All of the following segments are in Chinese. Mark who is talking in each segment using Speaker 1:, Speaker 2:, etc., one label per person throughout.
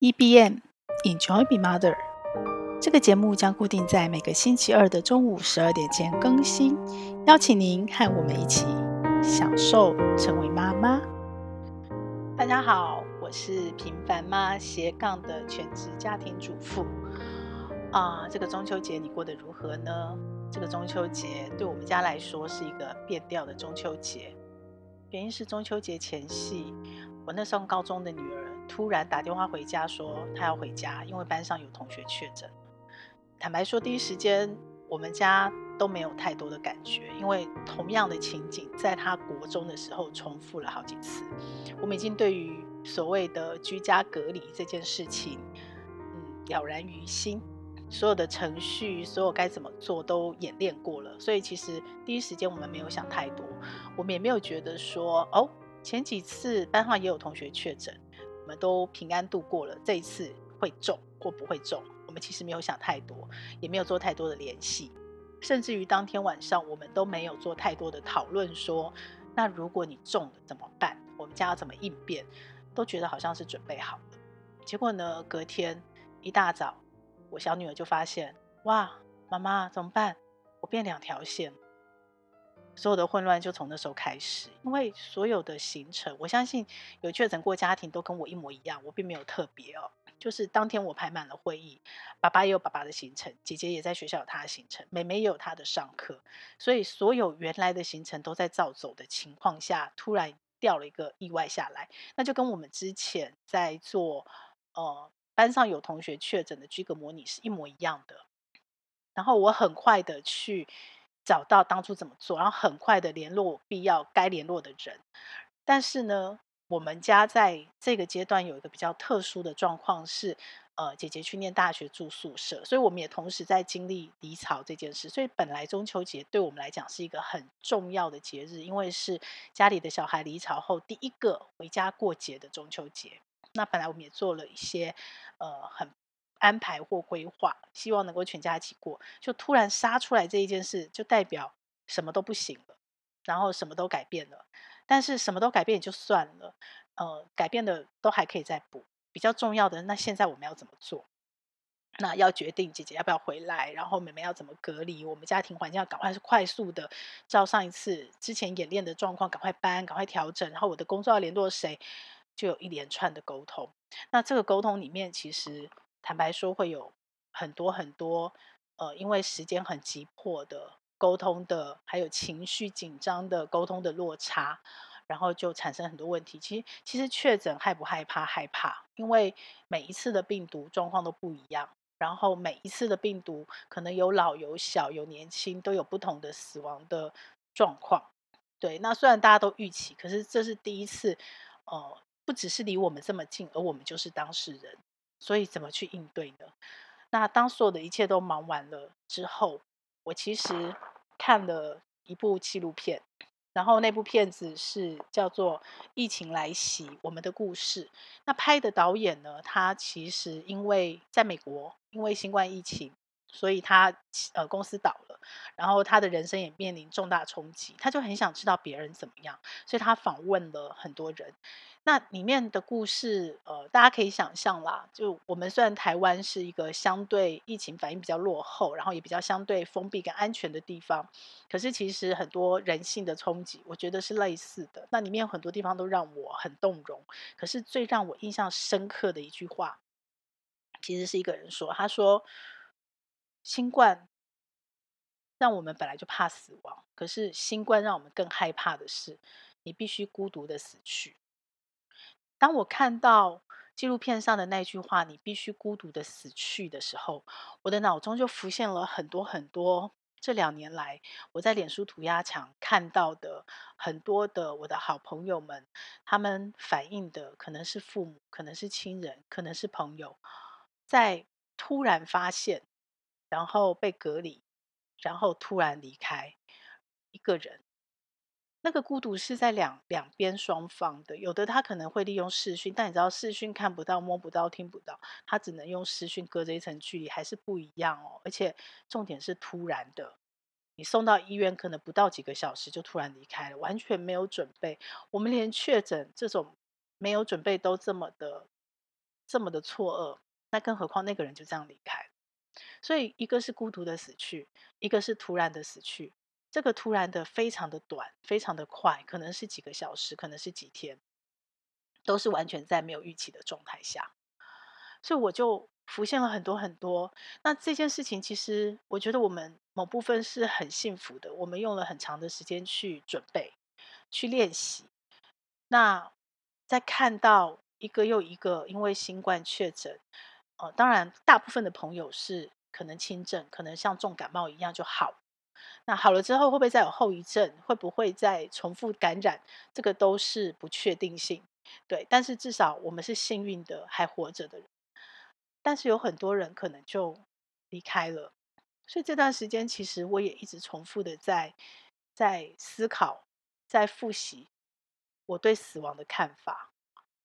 Speaker 1: EBM Enjoy Be Mother，这个节目将固定在每个星期二的中午十二点前更新，邀请您和我们一起享受成为妈妈。大家好，我是平凡妈斜杠的全职家庭主妇。啊，这个中秋节你过得如何呢？这个中秋节对我们家来说是一个变调的中秋节，原因是中秋节前夕，我那上高中的女儿。突然打电话回家说他要回家，因为班上有同学确诊。坦白说，第一时间我们家都没有太多的感觉，因为同样的情景在他国中的时候重复了好几次。我们已经对于所谓的居家隔离这件事情，嗯，了然于心，所有的程序，所有该怎么做都演练过了。所以其实第一时间我们没有想太多，我们也没有觉得说哦，前几次班上也有同学确诊。我们都平安度过了，这一次会中或不会中，我们其实没有想太多，也没有做太多的联系，甚至于当天晚上我们都没有做太多的讨论，说那如果你中了怎么办？我们家要怎么应变？都觉得好像是准备好了。结果呢，隔天一大早，我小女儿就发现，哇，妈妈怎么办？我变两条线。所有的混乱就从那时候开始，因为所有的行程，我相信有确诊过家庭都跟我一模一样，我并没有特别哦。就是当天我排满了会议，爸爸也有爸爸的行程，姐姐也在学校有她的行程，妹妹也有她的上课，所以所有原来的行程都在照走的情况下，突然掉了一个意外下来，那就跟我们之前在做呃班上有同学确诊的居格模拟是一模一样的。然后我很快的去。找到当初怎么做，然后很快的联络必要该联络的人。但是呢，我们家在这个阶段有一个比较特殊的状况是，呃，姐姐去念大学住宿舍，所以我们也同时在经历离巢这件事。所以本来中秋节对我们来讲是一个很重要的节日，因为是家里的小孩离巢后第一个回家过节的中秋节。那本来我们也做了一些，呃，很。安排或规划，希望能够全家一起过，就突然杀出来这一件事，就代表什么都不行了，然后什么都改变了。但是什么都改变也就算了，呃，改变的都还可以再补。比较重要的，那现在我们要怎么做？那要决定姐姐要不要回来，然后妹妹要怎么隔离，我们家庭环境要赶快是快速的，照上一次之前演练的状况赶快搬，赶快调整。然后我的工作要联络谁，就有一连串的沟通。那这个沟通里面，其实。坦白说，会有很多很多，呃，因为时间很急迫的沟通的，还有情绪紧张的沟通的落差，然后就产生很多问题。其实，其实确诊害不害怕？害怕，因为每一次的病毒状况都不一样，然后每一次的病毒可能有老有小有年轻，都有不同的死亡的状况。对，那虽然大家都预期，可是这是第一次，呃，不只是离我们这么近，而我们就是当事人。所以怎么去应对呢？那当所有的一切都忙完了之后，我其实看了一部纪录片，然后那部片子是叫做《疫情来袭：我们的故事》。那拍的导演呢，他其实因为在美国，因为新冠疫情，所以他呃公司倒了，然后他的人生也面临重大冲击，他就很想知道别人怎么样，所以他访问了很多人。那里面的故事，呃，大家可以想象啦。就我们虽然台湾是一个相对疫情反应比较落后，然后也比较相对封闭跟安全的地方，可是其实很多人性的冲击，我觉得是类似的。那里面有很多地方都让我很动容。可是最让我印象深刻的一句话，其实是一个人说：“他说，新冠让我们本来就怕死亡，可是新冠让我们更害怕的是，你必须孤独的死去。”当我看到纪录片上的那句话“你必须孤独的死去”的时候，我的脑中就浮现了很多很多这两年来我在脸书涂鸦墙看到的很多的我的好朋友们，他们反映的可能是父母，可能是亲人，可能是朋友，在突然发现，然后被隔离，然后突然离开一个人。那个孤独是在两两边双方的，有的他可能会利用视讯，但你知道视讯看不到、摸不到、听不到，他只能用视讯隔着一层距离，还是不一样哦。而且重点是突然的，你送到医院可能不到几个小时就突然离开了，完全没有准备。我们连确诊这种没有准备都这么的这么的错愕，那更何况那个人就这样离开。所以一个是孤独的死去，一个是突然的死去。这个突然的非常的短，非常的快，可能是几个小时，可能是几天，都是完全在没有预期的状态下。所以我就浮现了很多很多。那这件事情，其实我觉得我们某部分是很幸福的。我们用了很长的时间去准备，去练习。那在看到一个又一个因为新冠确诊，呃，当然大部分的朋友是可能轻症，可能像重感冒一样就好。那好了之后会不会再有后遗症？会不会再重复感染？这个都是不确定性。对，但是至少我们是幸运的，还活着的人。但是有很多人可能就离开了，所以这段时间其实我也一直重复的在在思考，在复习我对死亡的看法。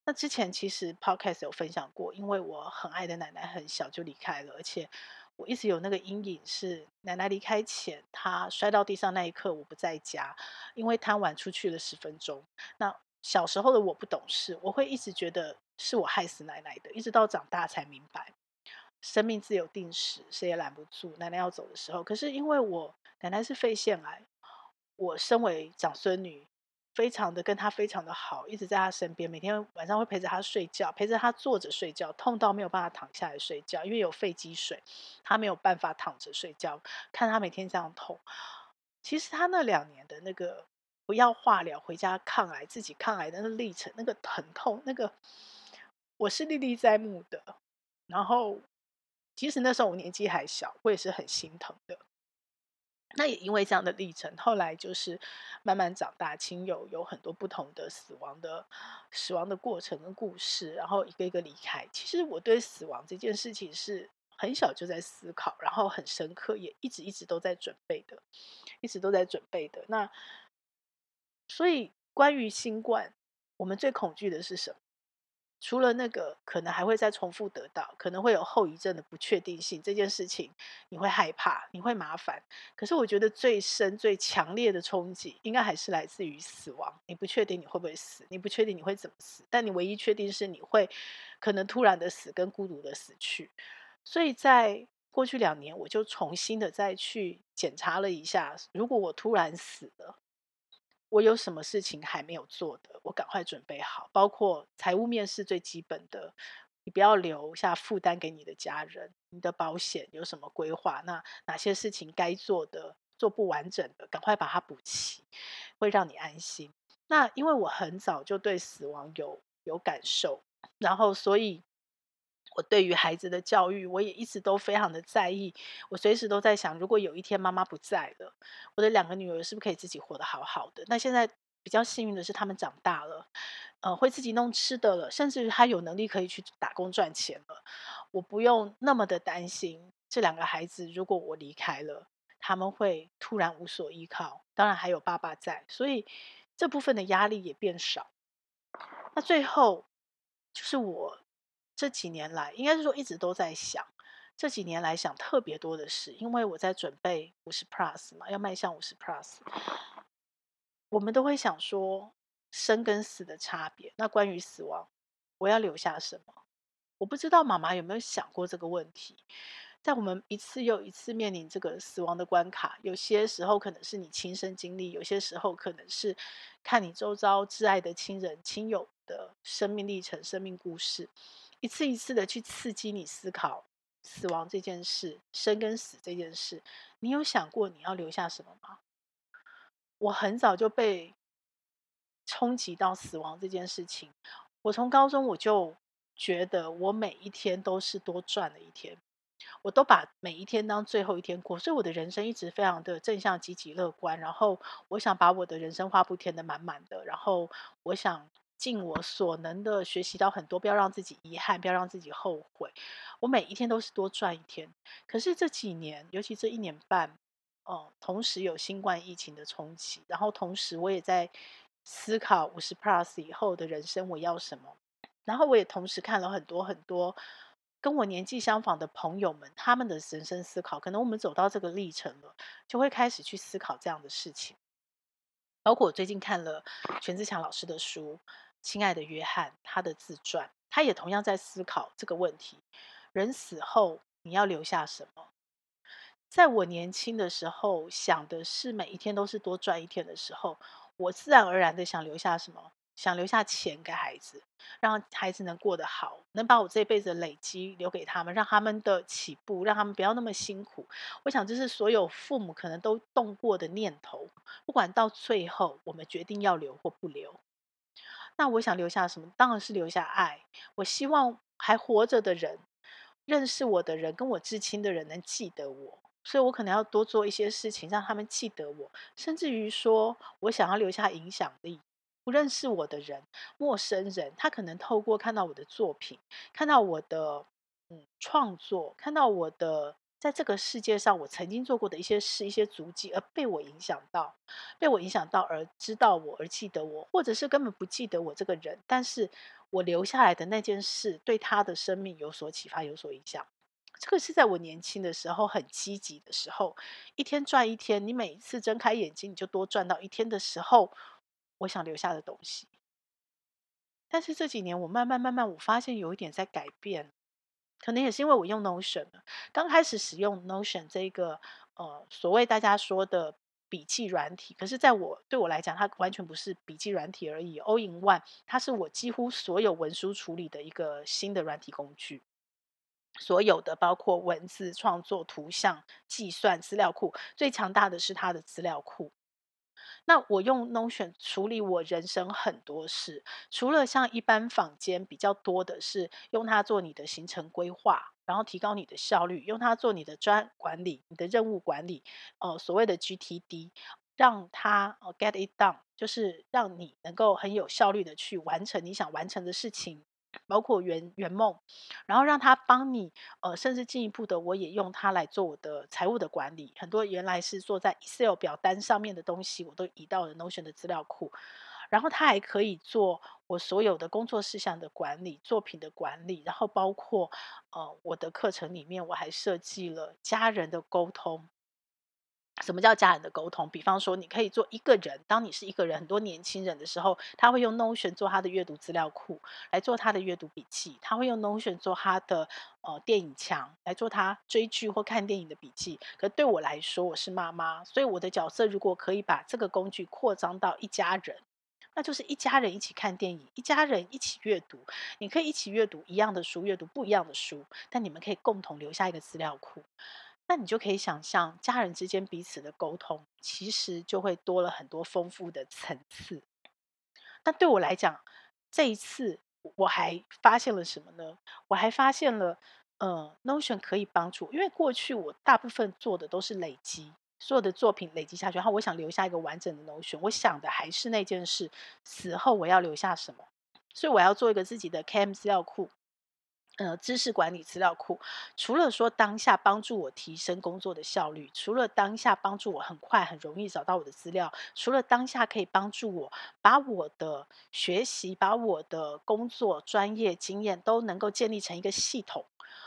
Speaker 1: 那之前其实 Podcast 有分享过，因为我很爱的奶奶很小就离开了，而且我一直有那个阴影，是奶奶离开前，她摔到地上那一刻我不在家，因为贪玩出去了十分钟。那小时候的我不懂事，我会一直觉得。是我害死奶奶的，一直到长大才明白，生命自有定时，谁也拦不住。奶奶要走的时候，可是因为我奶奶是肺腺癌，我身为长孙女，非常的跟他非常的好，一直在他身边，每天晚上会陪着他睡觉，陪着他坐着睡觉，痛到没有办法躺下来睡觉，因为有肺积水，他没有办法躺着睡觉，看他每天这样痛。其实他那两年的那个不要化疗，回家抗癌，自己抗癌的那个历程，那个疼痛，那个。我是历历在目的，然后其实那时候我年纪还小，我也是很心疼的。那也因为这样的历程，后来就是慢慢长大，亲友有很多不同的死亡的死亡的过程跟故事，然后一个一个离开。其实我对死亡这件事情是很小就在思考，然后很深刻，也一直一直都在准备的，一直都在准备的。那所以关于新冠，我们最恐惧的是什么？除了那个可能还会再重复得到，可能会有后遗症的不确定性，这件事情你会害怕，你会麻烦。可是我觉得最深、最强烈的冲击，应该还是来自于死亡。你不确定你会不会死，你不确定你会怎么死，但你唯一确定是你会可能突然的死，跟孤独的死去。所以在过去两年，我就重新的再去检查了一下，如果我突然死了。我有什么事情还没有做的，我赶快准备好，包括财务面试最基本的，你不要留下负担给你的家人。你的保险有什么规划？那哪些事情该做的做不完整的，赶快把它补齐，会让你安心。那因为我很早就对死亡有有感受，然后所以。我对于孩子的教育，我也一直都非常的在意。我随时都在想，如果有一天妈妈不在了，我的两个女儿是不是可以自己活得好好的？那现在比较幸运的是，他们长大了，呃，会自己弄吃的了，甚至于他有能力可以去打工赚钱了。我不用那么的担心这两个孩子，如果我离开了，他们会突然无所依靠。当然还有爸爸在，所以这部分的压力也变少。那最后就是我。这几年来，应该是说一直都在想，这几年来想特别多的事，因为我在准备五十 plus 嘛，要迈向五十 plus，我们都会想说生跟死的差别。那关于死亡，我要留下什么？我不知道妈妈有没有想过这个问题。在我们一次又一次面临这个死亡的关卡，有些时候可能是你亲身经历，有些时候可能是看你周遭挚爱的亲人、亲友的生命历程、生命故事。一次一次的去刺激你思考死亡这件事，生跟死这件事，你有想过你要留下什么吗？我很早就被冲击到死亡这件事情。我从高中我就觉得我每一天都是多赚了一天，我都把每一天当最后一天过，所以我的人生一直非常的正向、积极、乐观。然后我想把我的人生画布填得满满的，然后我想。尽我所能的学习到很多，不要让自己遗憾，不要让自己后悔。我每一天都是多赚一天。可是这几年，尤其这一年半，哦，同时有新冠疫情的冲击，然后同时我也在思考五十 plus 以后的人生我要什么。然后我也同时看了很多很多跟我年纪相仿的朋友们他们的人生思考。可能我们走到这个历程了，就会开始去思考这样的事情。包括我最近看了全自强老师的书。亲爱的约翰，他的自传，他也同样在思考这个问题：人死后你要留下什么？在我年轻的时候，想的是每一天都是多赚一天的时候，我自然而然的想留下什么？想留下钱给孩子，让孩子能过得好，能把我这辈子的累积留给他们，让他们的起步，让他们不要那么辛苦。我想这是所有父母可能都动过的念头。不管到最后我们决定要留或不留，那我想留下什么？当然是留下爱。我希望还活着的人，认识我的人，跟我至亲的人能记得我，所以我可能要多做一些事情，让他们记得我，甚至于说我想要留下影响力。不认识我的人，陌生人，他可能透过看到我的作品，看到我的嗯创作，看到我的在这个世界上我曾经做过的一些事、一些足迹，而被我影响到，被我影响到而知道我，而记得我，或者是根本不记得我这个人，但是我留下来的那件事对他的生命有所启发、有所影响。这个是在我年轻的时候很积极的时候，一天赚一天，你每一次睁开眼睛你就多赚到一天的时候。我想留下的东西，但是这几年我慢慢慢慢，我发现有一点在改变，可能也是因为我用 Notion。刚开始使用 Notion 这个呃所谓大家说的笔记软体，可是在我对我来讲，它完全不是笔记软体而已。All in One，它是我几乎所有文书处理的一个新的软体工具，所有的包括文字创作、图像、计算、资料库，最强大的是它的资料库。那我用 Notion 处理我人生很多事，除了像一般坊间比较多的是用它做你的行程规划，然后提高你的效率，用它做你的专管理、你的任务管理，呃，所谓的 GTD，让它呃 get it done，就是让你能够很有效率的去完成你想完成的事情。包括圆圆梦，然后让他帮你，呃，甚至进一步的，我也用它来做我的财务的管理。很多原来是做在 Excel 表单上面的东西，我都移到了 Notion 的资料库。然后它还可以做我所有的工作事项的管理、作品的管理，然后包括呃我的课程里面，我还设计了家人的沟通。什么叫家人的沟通？比方说，你可以做一个人，当你是一个人，很多年轻人的时候，他会用 Notion 做他的阅读资料库，来做他的阅读笔记；他会用 Notion 做他的呃电影墙，来做他追剧或看电影的笔记。可对我来说，我是妈妈，所以我的角色如果可以把这个工具扩张到一家人，那就是一家人一起看电影，一家人一起阅读。你可以一起阅读一样的书，阅读不一样的书，但你们可以共同留下一个资料库。那你就可以想象，家人之间彼此的沟通，其实就会多了很多丰富的层次。那对我来讲，这一次我还发现了什么呢？我还发现了，呃，Notion 可以帮助，因为过去我大部分做的都是累积，所有的作品累积下去，然后我想留下一个完整的 Notion，我想的还是那件事，死后我要留下什么，所以我要做一个自己的 KM 资料库。呃，知识管理资料库，除了说当下帮助我提升工作的效率，除了当下帮助我很快很容易找到我的资料，除了当下可以帮助我把我的学习、把我的工作专业经验都能够建立成一个系统。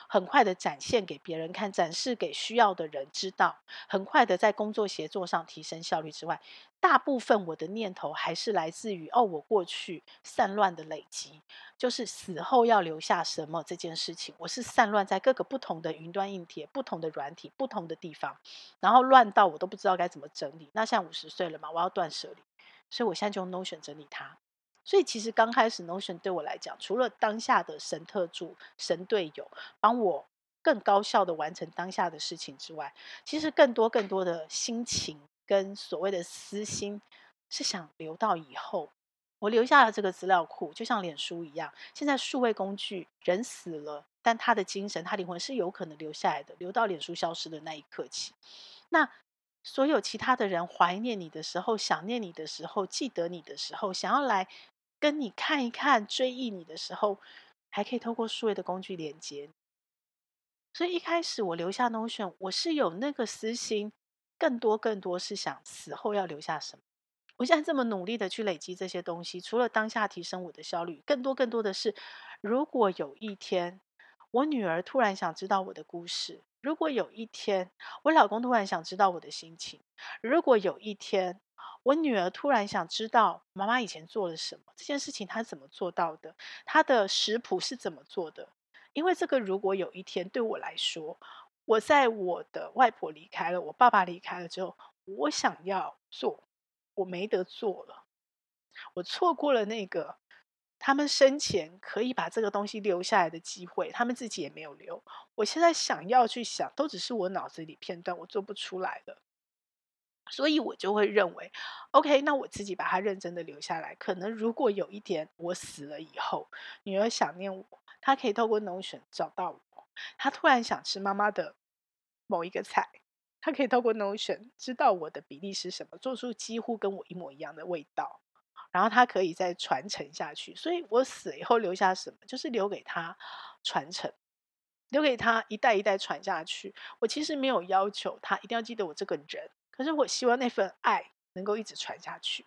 Speaker 1: 很快的展现给别人看，展示给需要的人知道。很快的在工作协作上提升效率之外，大部分我的念头还是来自于哦，我过去散乱的累积，就是死后要留下什么这件事情。我是散乱在各个不同的云端硬体、不同的软体、不同的地方，然后乱到我都不知道该怎么整理。那现在五十岁了嘛，我要断舍离，所以我现在就用 Notion 整理它。所以其实刚开始 Notion 对我来讲，除了当下的神特助、神队友帮我更高效的完成当下的事情之外，其实更多更多的心情跟所谓的私心是想留到以后。我留下了这个资料库，就像脸书一样。现在数位工具，人死了，但他的精神、他灵魂是有可能留下来的，留到脸书消失的那一刻起。那所有其他的人怀念你的时候、想念你的时候、记得你的时候，想要来。跟你看一看、追忆你的时候，还可以透过数位的工具连接。所以一开始我留下 Notion，我是有那个私心，更多更多是想死后要留下什么。我现在这么努力的去累积这些东西，除了当下提升我的效率，更多更多的是，如果有一天我女儿突然想知道我的故事，如果有一天我老公突然想知道我的心情，如果有一天。我女儿突然想知道妈妈以前做了什么，这件事情她怎么做到的，她的食谱是怎么做的。因为这个，如果有一天对我来说，我在我的外婆离开了，我爸爸离开了之后，我想要做，我没得做了，我错过了那个他们生前可以把这个东西留下来的机会，他们自己也没有留。我现在想要去想，都只是我脑子里片段，我做不出来了。所以我就会认为，OK，那我自己把它认真的留下来。可能如果有一天我死了以后，女儿想念我，她可以透过 Notion 找到我。她突然想吃妈妈的某一个菜，她可以透过 Notion 知道我的比例是什么，做出几乎跟我一模一样的味道。然后她可以再传承下去。所以我死了以后留下什么，就是留给她传承，留给她一代一代传下去。我其实没有要求她一定要记得我这个人。可是我希望那份爱能够一直传下去。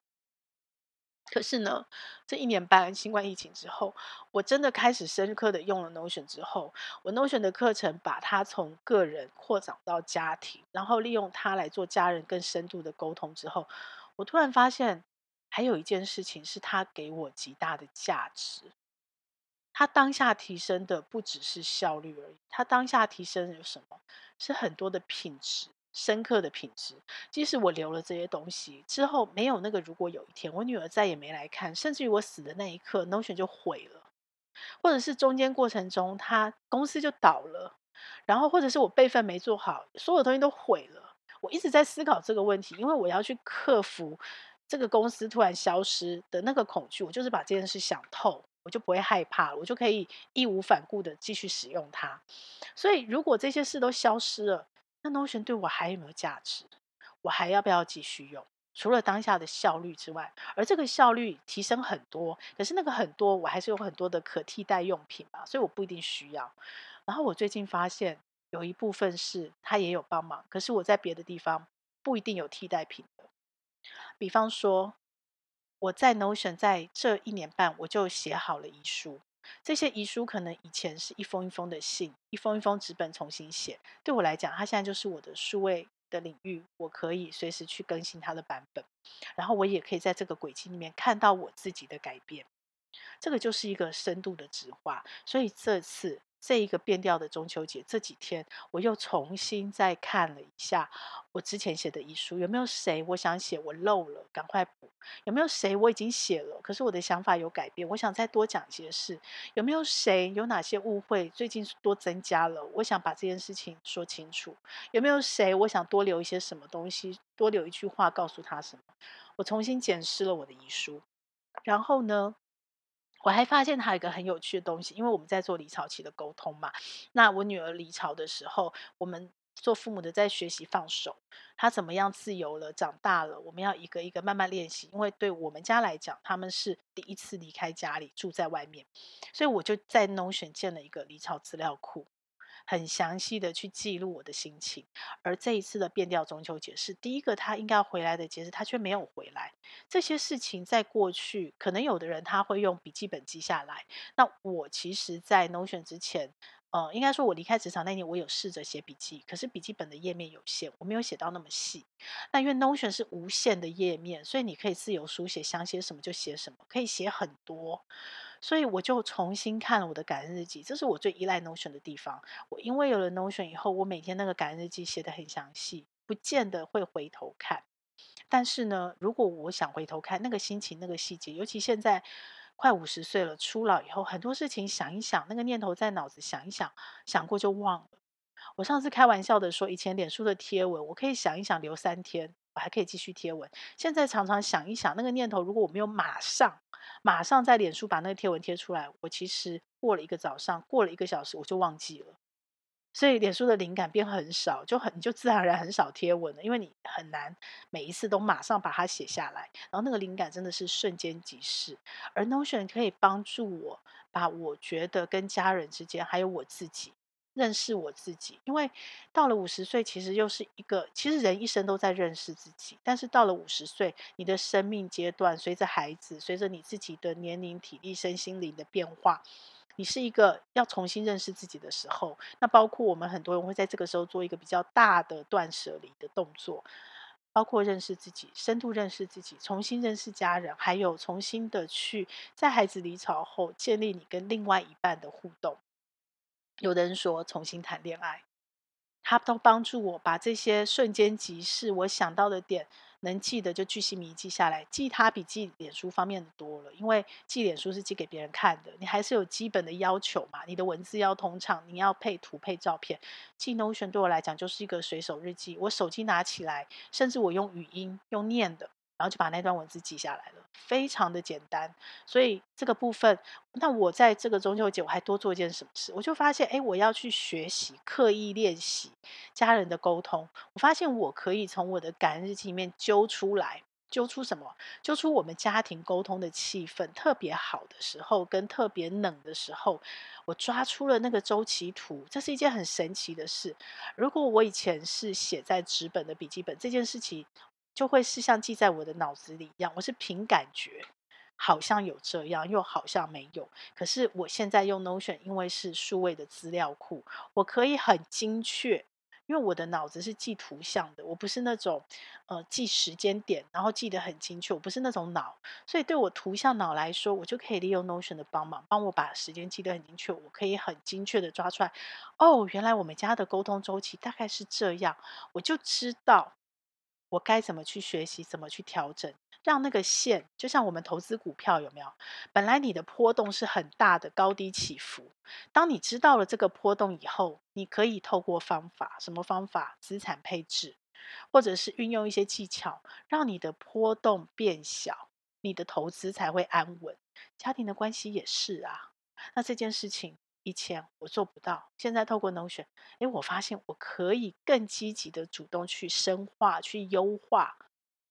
Speaker 1: 可是呢，这一年半新冠疫情之后，我真的开始深刻的用了 Notion 之后，我 Notion 的课程把它从个人扩展到家庭，然后利用它来做家人更深度的沟通之后，我突然发现还有一件事情是它给我极大的价值。它当下提升的不只是效率而已，它当下提升有什么？是很多的品质。深刻的品质，即使我留了这些东西之后，没有那个如果有一天我女儿再也没来看，甚至于我死的那一刻，Notion 就毁了，或者是中间过程中，他公司就倒了，然后或者是我备份没做好，所有东西都毁了。我一直在思考这个问题，因为我要去克服这个公司突然消失的那个恐惧。我就是把这件事想透，我就不会害怕，我就可以义无反顾的继续使用它。所以，如果这些事都消失了，那 Notion 对我还有没有价值？我还要不要继续用？除了当下的效率之外，而这个效率提升很多，可是那个很多我还是有很多的可替代用品嘛，所以我不一定需要。然后我最近发现有一部分是它也有帮忙，可是我在别的地方不一定有替代品的。比方说，我在 Notion 在这一年半我就写好了遗书。这些遗书可能以前是一封一封的信，一封一封纸本重新写。对我来讲，它现在就是我的数位的领域，我可以随时去更新它的版本，然后我也可以在这个轨迹里面看到我自己的改变。这个就是一个深度的直化。所以这次。这一个变调的中秋节，这几天我又重新再看了一下我之前写的遗书，有没有谁我想写我漏了，赶快补；有没有谁我已经写了，可是我的想法有改变，我想再多讲一些事；有没有谁有哪些误会最近多增加了，我想把这件事情说清楚；有没有谁我想多留一些什么东西，多留一句话告诉他什么？我重新检视了我的遗书，然后呢，我还发现他有一个很有趣的东西，因为我们在做离巢期的沟通嘛。那我女儿离巢的时候，我们做父母的在学习放手，她怎么样自由了、长大了，我们要一个一个慢慢练习。因为对我们家来讲，他们是第一次离开家里，住在外面，所以我就在农选建了一个离巢资料库。很详细的去记录我的心情，而这一次的变调中秋节是第一个他应该要回来的节日，他却没有回来。这些事情在过去，可能有的人他会用笔记本记下来。那我其实，在 Notion 之前，呃，应该说我离开职场那年，我有试着写笔记，可是笔记本的页面有限，我没有写到那么细。那因为 Notion 是无限的页面，所以你可以自由书写，想写什么就写什么，可以写很多。所以我就重新看了我的感恩日记，这是我最依赖 Notion 的地方。我因为有了 Notion 以后，我每天那个感恩日记写得很详细，不见得会回头看。但是呢，如果我想回头看那个心情、那个细节，尤其现在快五十岁了，初老以后，很多事情想一想，那个念头在脑子想一想，想过就忘了。我上次开玩笑的说，以前脸书的贴文，我可以想一想留三天，我还可以继续贴文。现在常常想一想那个念头，如果我没有马上。马上在脸书把那个贴文贴出来，我其实过了一个早上，过了一个小时，我就忘记了。所以脸书的灵感变很少，就很你就自然而然很少贴文了，因为你很难每一次都马上把它写下来。然后那个灵感真的是瞬间即逝，而 Notion 可以帮助我把我觉得跟家人之间，还有我自己。认识我自己，因为到了五十岁，其实又是一个，其实人一生都在认识自己。但是到了五十岁，你的生命阶段随着孩子，随着你自己的年龄、体力、身心灵的变化，你是一个要重新认识自己的时候。那包括我们很多人会在这个时候做一个比较大的断舍离的动作。包括认识自己、深度认识自己、重新认识家人，还有重新的去在孩子离巢后建立你跟另外一半的互动。有的人说重新谈恋爱，他都帮助我把这些瞬间即逝我想到的点。能记得就巨细靡记下来，记它比记脸书方便的多了。因为记脸书是记给别人看的，你还是有基本的要求嘛。你的文字要通畅，你要配图配照片。记 Notion 对我来讲就是一个随手日记，我手机拿起来，甚至我用语音用念的。然后就把那段文字记下来了，非常的简单。所以这个部分，那我在这个中秋节我还多做一件什么事？我就发现，哎，我要去学习、刻意练习家人的沟通。我发现我可以从我的感恩日记里面揪出来，揪出什么？揪出我们家庭沟通的气氛特别好的时候，跟特别冷的时候，我抓出了那个周期图。这是一件很神奇的事。如果我以前是写在纸本的笔记本，这件事情。就会是像记在我的脑子里一样，我是凭感觉，好像有这样，又好像没有。可是我现在用 Notion，因为是数位的资料库，我可以很精确，因为我的脑子是记图像的，我不是那种呃记时间点，然后记得很精确，我不是那种脑，所以对我图像脑来说，我就可以利用 Notion 的帮忙，帮我把时间记得很精确，我可以很精确的抓出来。哦，原来我们家的沟通周期大概是这样，我就知道。我该怎么去学习，怎么去调整，让那个线就像我们投资股票有没有？本来你的波动是很大的，高低起伏。当你知道了这个波动以后，你可以透过方法，什么方法？资产配置，或者是运用一些技巧，让你的波动变小，你的投资才会安稳。家庭的关系也是啊。那这件事情。以前我做不到，现在透过 Notion，诶，我发现我可以更积极的主动去深化、去优化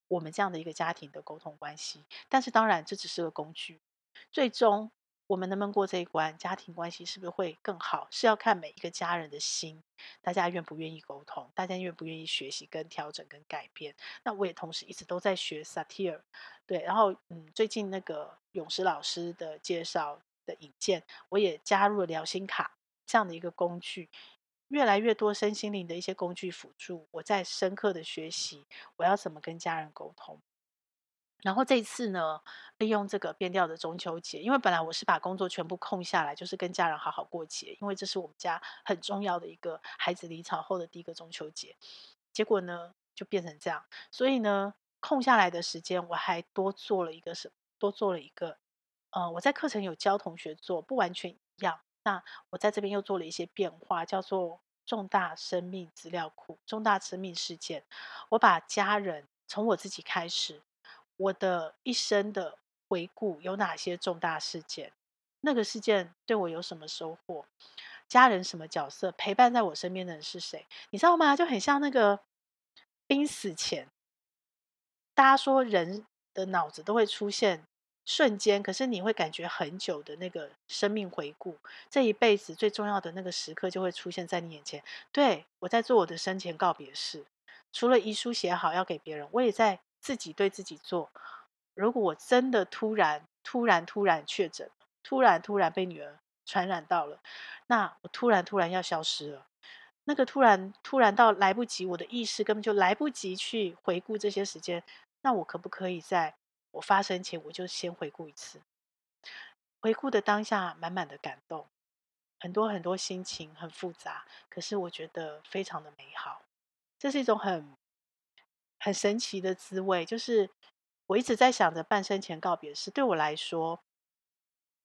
Speaker 1: 我们这样的一个家庭的沟通关系。但是当然，这只是个工具，最终我们能不能过这一关，家庭关系是不是会更好，是要看每一个家人的心，大家愿不愿意沟通，大家愿不愿意学习、跟调整、跟改变。那我也同时一直都在学萨提尔，对，然后嗯，最近那个勇士老师的介绍。的引荐，我也加入了疗心卡这样的一个工具，越来越多身心灵的一些工具辅助，我在深刻的学习我要怎么跟家人沟通。然后这一次呢，利用这个变调的中秋节，因为本来我是把工作全部空下来，就是跟家人好好过节，因为这是我们家很重要的一个孩子离巢后的第一个中秋节。结果呢，就变成这样，所以呢，空下来的时间我还多做了一个什？多做了一个。呃，我在课程有教同学做，不完全一样。那我在这边又做了一些变化，叫做重大生命资料库、重大生命事件。我把家人从我自己开始，我的一生的回顾有哪些重大事件？那个事件对我有什么收获？家人什么角色？陪伴在我身边的人是谁？你知道吗？就很像那个濒死前，大家说人的脑子都会出现。瞬间，可是你会感觉很久的那个生命回顾，这一辈子最重要的那个时刻就会出现在你眼前。对，我在做我的生前告别式，除了遗书写好要给别人，我也在自己对自己做。如果我真的突然、突然、突然确诊，突然、突然被女儿传染到了，那我突然、突然要消失了，那个突然、突然到来不及，我的意识根本就来不及去回顾这些时间，那我可不可以在？我发生前，我就先回顾一次，回顾的当下满满的感动，很多很多心情很复杂，可是我觉得非常的美好。这是一种很很神奇的滋味，就是我一直在想着半生前告别是，对我来说，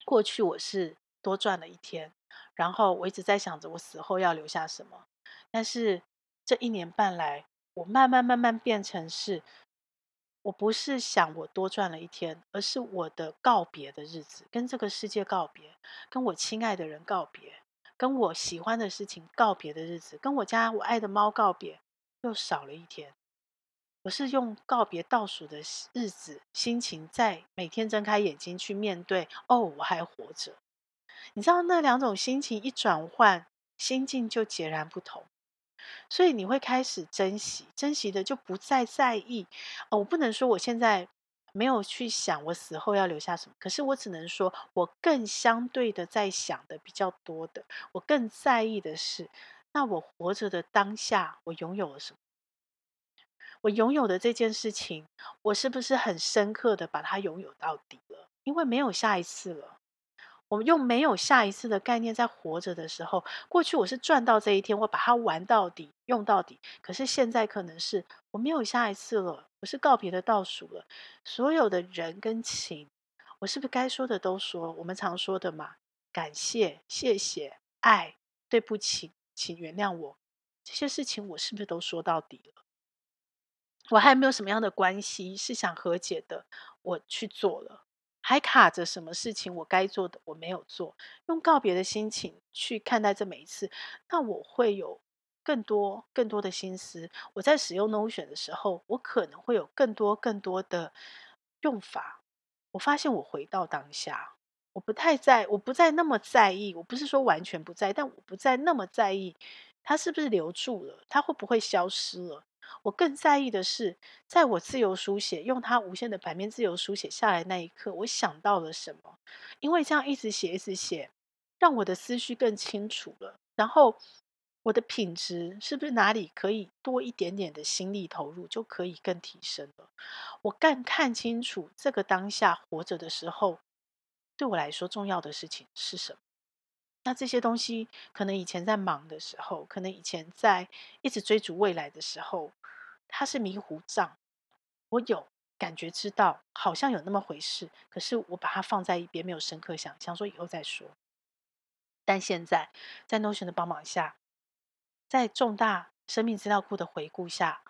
Speaker 1: 过去我是多赚了一天，然后我一直在想着我死后要留下什么，但是这一年半来，我慢慢慢慢变成是。我不是想我多赚了一天，而是我的告别的日子，跟这个世界告别，跟我亲爱的人告别，跟我喜欢的事情告别的日子，跟我家我爱的猫告别，又少了一天。我是用告别倒数的日子，心情在每天睁开眼睛去面对。哦，我还活着。你知道那两种心情一转换，心境就截然不同。所以你会开始珍惜，珍惜的就不再在意。哦，我不能说我现在没有去想我死后要留下什么，可是我只能说我更相对的在想的比较多的，我更在意的是，那我活着的当下，我拥有了什么？我拥有的这件事情，我是不是很深刻的把它拥有到底了？因为没有下一次了。我们又没有下一次的概念在活着的时候，过去我是赚到这一天，我把它玩到底，用到底。可是现在可能是我没有下一次了，我是告别的倒数了。所有的人跟情，我是不是该说的都说？我们常说的嘛，感谢、谢谢、爱、对不起，请原谅我，这些事情我是不是都说到底了？我还没有什么样的关系是想和解的，我去做了。还卡着什么事情？我该做的我没有做，用告别的心情去看待这每一次，那我会有更多更多的心思。我在使用 Notion 的时候，我可能会有更多更多的用法。我发现我回到当下，我不太在，我不再那么在意。我不是说完全不在，但我不再那么在意它是不是留住了，它会不会消失了。我更在意的是，在我自由书写，用它无限的版面自由书写下来那一刻，我想到了什么？因为这样一直写，一直写，让我的思绪更清楚了。然后我的品质是不是哪里可以多一点点的心力投入，就可以更提升了？我更看清楚这个当下活着的时候，对我来说重要的事情是什么？那这些东西，可能以前在忙的时候，可能以前在一直追逐未来的时候，它是迷糊账。我有感觉知道，好像有那么回事，可是我把它放在一边，没有深刻想，想说以后再说。但现在在 Notion 的帮忙下，在重大生命资料库的回顾下，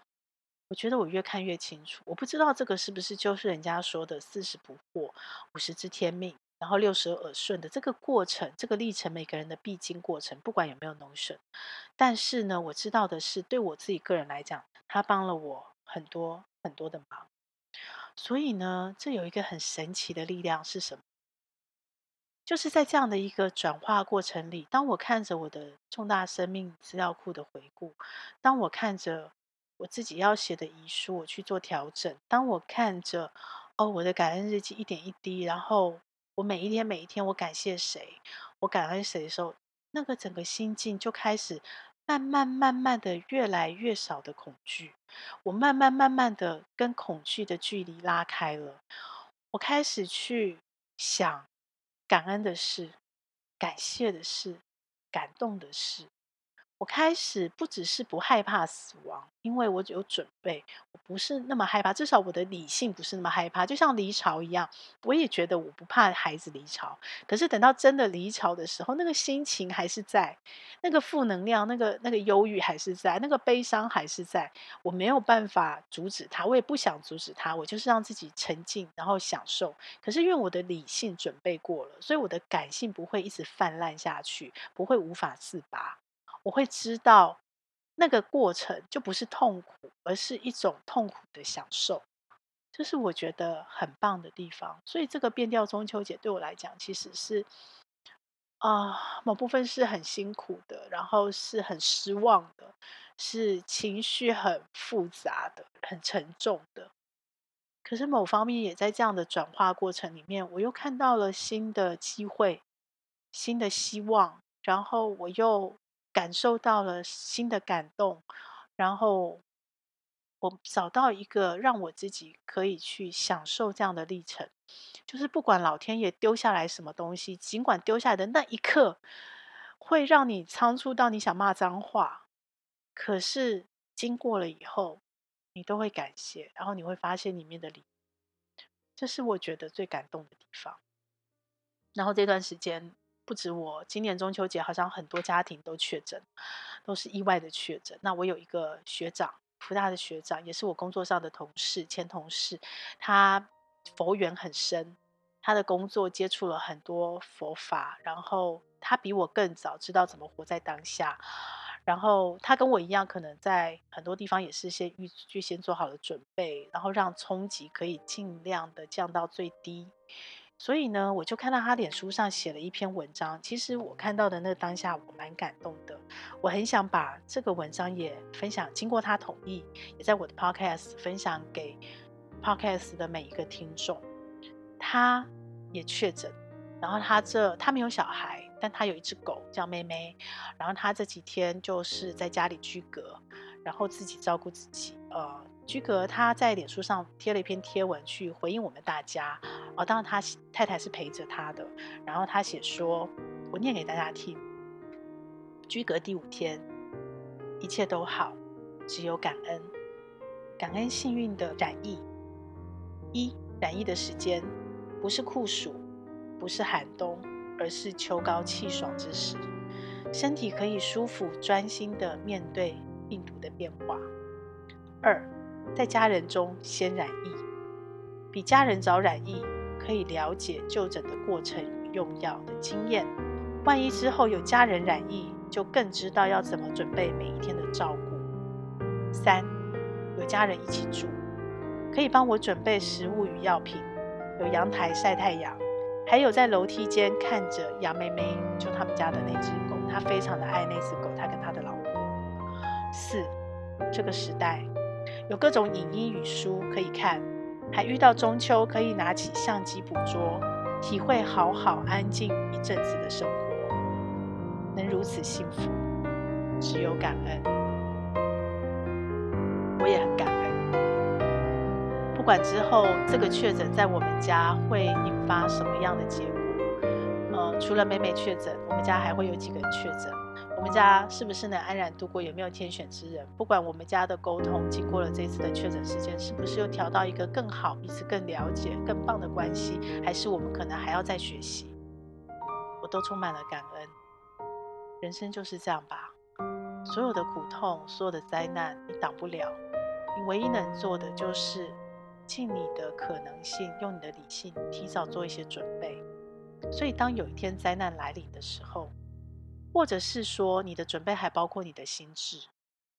Speaker 1: 我觉得我越看越清楚。我不知道这个是不是就是人家说的四十不惑，五十知天命。然后六十耳顺的这个过程，这个历程，每个人的必经过程，不管有没有农损但是呢，我知道的是，对我自己个人来讲，他帮了我很多很多的忙。所以呢，这有一个很神奇的力量是什么？就是在这样的一个转化过程里，当我看着我的重大生命资料库的回顾，当我看着我自己要写的遗书，我去做调整，当我看着哦，我的感恩日记一点一滴，然后。我每一天每一天，我感谢谁，我感恩谁的时候，那个整个心境就开始慢慢慢慢的越来越少的恐惧，我慢慢慢慢的跟恐惧的距离拉开了，我开始去想感恩的事，感谢的事，感动的事。我开始不只是不害怕死亡，因为我有准备，我不是那么害怕，至少我的理性不是那么害怕。就像离巢一样，我也觉得我不怕孩子离巢。可是等到真的离巢的时候，那个心情还是在，那个负能量、那个那个忧郁还是在，那个悲伤还是在。我没有办法阻止他，我也不想阻止他，我就是让自己沉静，然后享受。可是因为我的理性准备过了，所以我的感性不会一直泛滥下去，不会无法自拔。我会知道，那个过程就不是痛苦，而是一种痛苦的享受，这是我觉得很棒的地方。所以这个变调中秋节对我来讲，其实是啊、某部分是很辛苦的，然后是很失望的，是情绪很复杂的、很沉重的。可是某方面也在这样的转化过程里面，我又看到了新的机会、新的希望，然后我又。感受到了新的感动，然后我找到一个让我自己可以去享受这样的历程，就是不管老天爷丢下来什么东西，尽管丢下来的那一刻会让你仓促到你想骂脏话，可是经过了以后，你都会感谢，然后你会发现里面的礼，这是我觉得最感动的地方。然后这段时间。不止我，今年中秋节好像很多家庭都确诊，都是意外的确诊。那我有一个学长，福大的学长，也是我工作上的同事、前同事，他佛缘很深，他的工作接触了很多佛法，然后他比我更早知道怎么活在当下，然后他跟我一样，可能在很多地方也是先预预先做好了准备，然后让冲击可以尽量的降到最低。所以呢，我就看到他脸书上写了一篇文章。其实我看到的那个当下，我蛮感动的。我很想把这个文章也分享，经过他同意，也在我的 Podcast 分享给 Podcast 的每一个听众。他也确诊，然后他这他没有小孩，但他有一只狗叫妹妹。然后他这几天就是在家里居隔，然后自己照顾自己，呃。居格他在脸书上贴了一篇贴文去回应我们大家。哦，当然他太太是陪着他的。然后他写说：“我念给大家听。居格第五天，一切都好，只有感恩，感恩幸运的染疫。一染疫的时间不是酷暑，不是寒冬，而是秋高气爽之时，身体可以舒服专心的面对病毒的变化。二。”在家人中先染疫，比家人早染疫，可以了解就诊的过程与用药的经验。万一之后有家人染疫，就更知道要怎么准备每一天的照顾。三，有家人一起住，可以帮我准备食物与药品。有阳台晒太阳，还有在楼梯间看着杨妹妹，就他们家的那只狗，他非常的爱那只狗，他跟他的老婆。四，这个时代。有各种影音与书可以看，还遇到中秋可以拿起相机捕捉，体会好好安静一阵子的生活。能如此幸福，只有感恩。我也很感恩。不管之后这个确诊在我们家会引发什么样的结果，呃，除了美美确诊，我们家还会有几个确诊。我们家是不是能安然度过？有没有天选之人？不管我们家的沟通经过了这次的确诊时间，是不是又调到一个更好、彼此更了解、更棒的关系？还是我们可能还要再学习？我都充满了感恩。人生就是这样吧，所有的苦痛、所有的灾难，你挡不了。你唯一能做的就是尽你的可能性，用你的理性提早做一些准备。所以，当有一天灾难来临的时候，或者是说，你的准备还包括你的心智，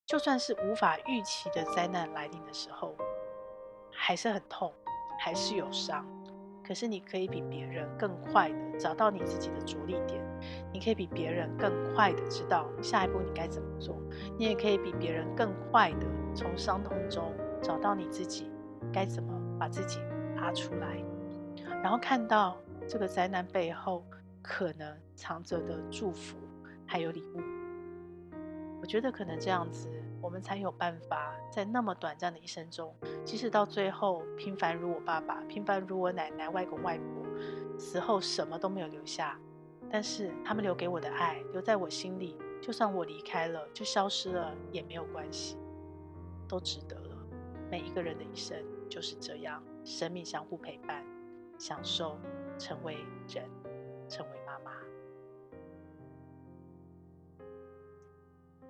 Speaker 1: 就算是无法预期的灾难来临的时候，还是很痛，还是有伤。可是你可以比别人更快的找到你自己的着力点，你可以比别人更快的知道下一步你该怎么做，你也可以比别人更快的从伤痛中找到你自己该怎么把自己拉出来，然后看到这个灾难背后可能藏着的祝福。还有礼物，我觉得可能这样子，我们才有办法在那么短暂的一生中，即使到最后平凡如我爸爸，平凡如我奶奶、外公外婆，死后什么都没有留下，但是他们留给我的爱留在我心里，就算我离开了，就消失了也没有关系，都值得了。每一个人的一生就是这样，生命相互陪伴，享受成为人，成为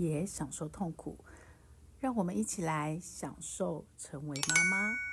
Speaker 1: 也享受痛苦，让我们一起来享受成为妈妈。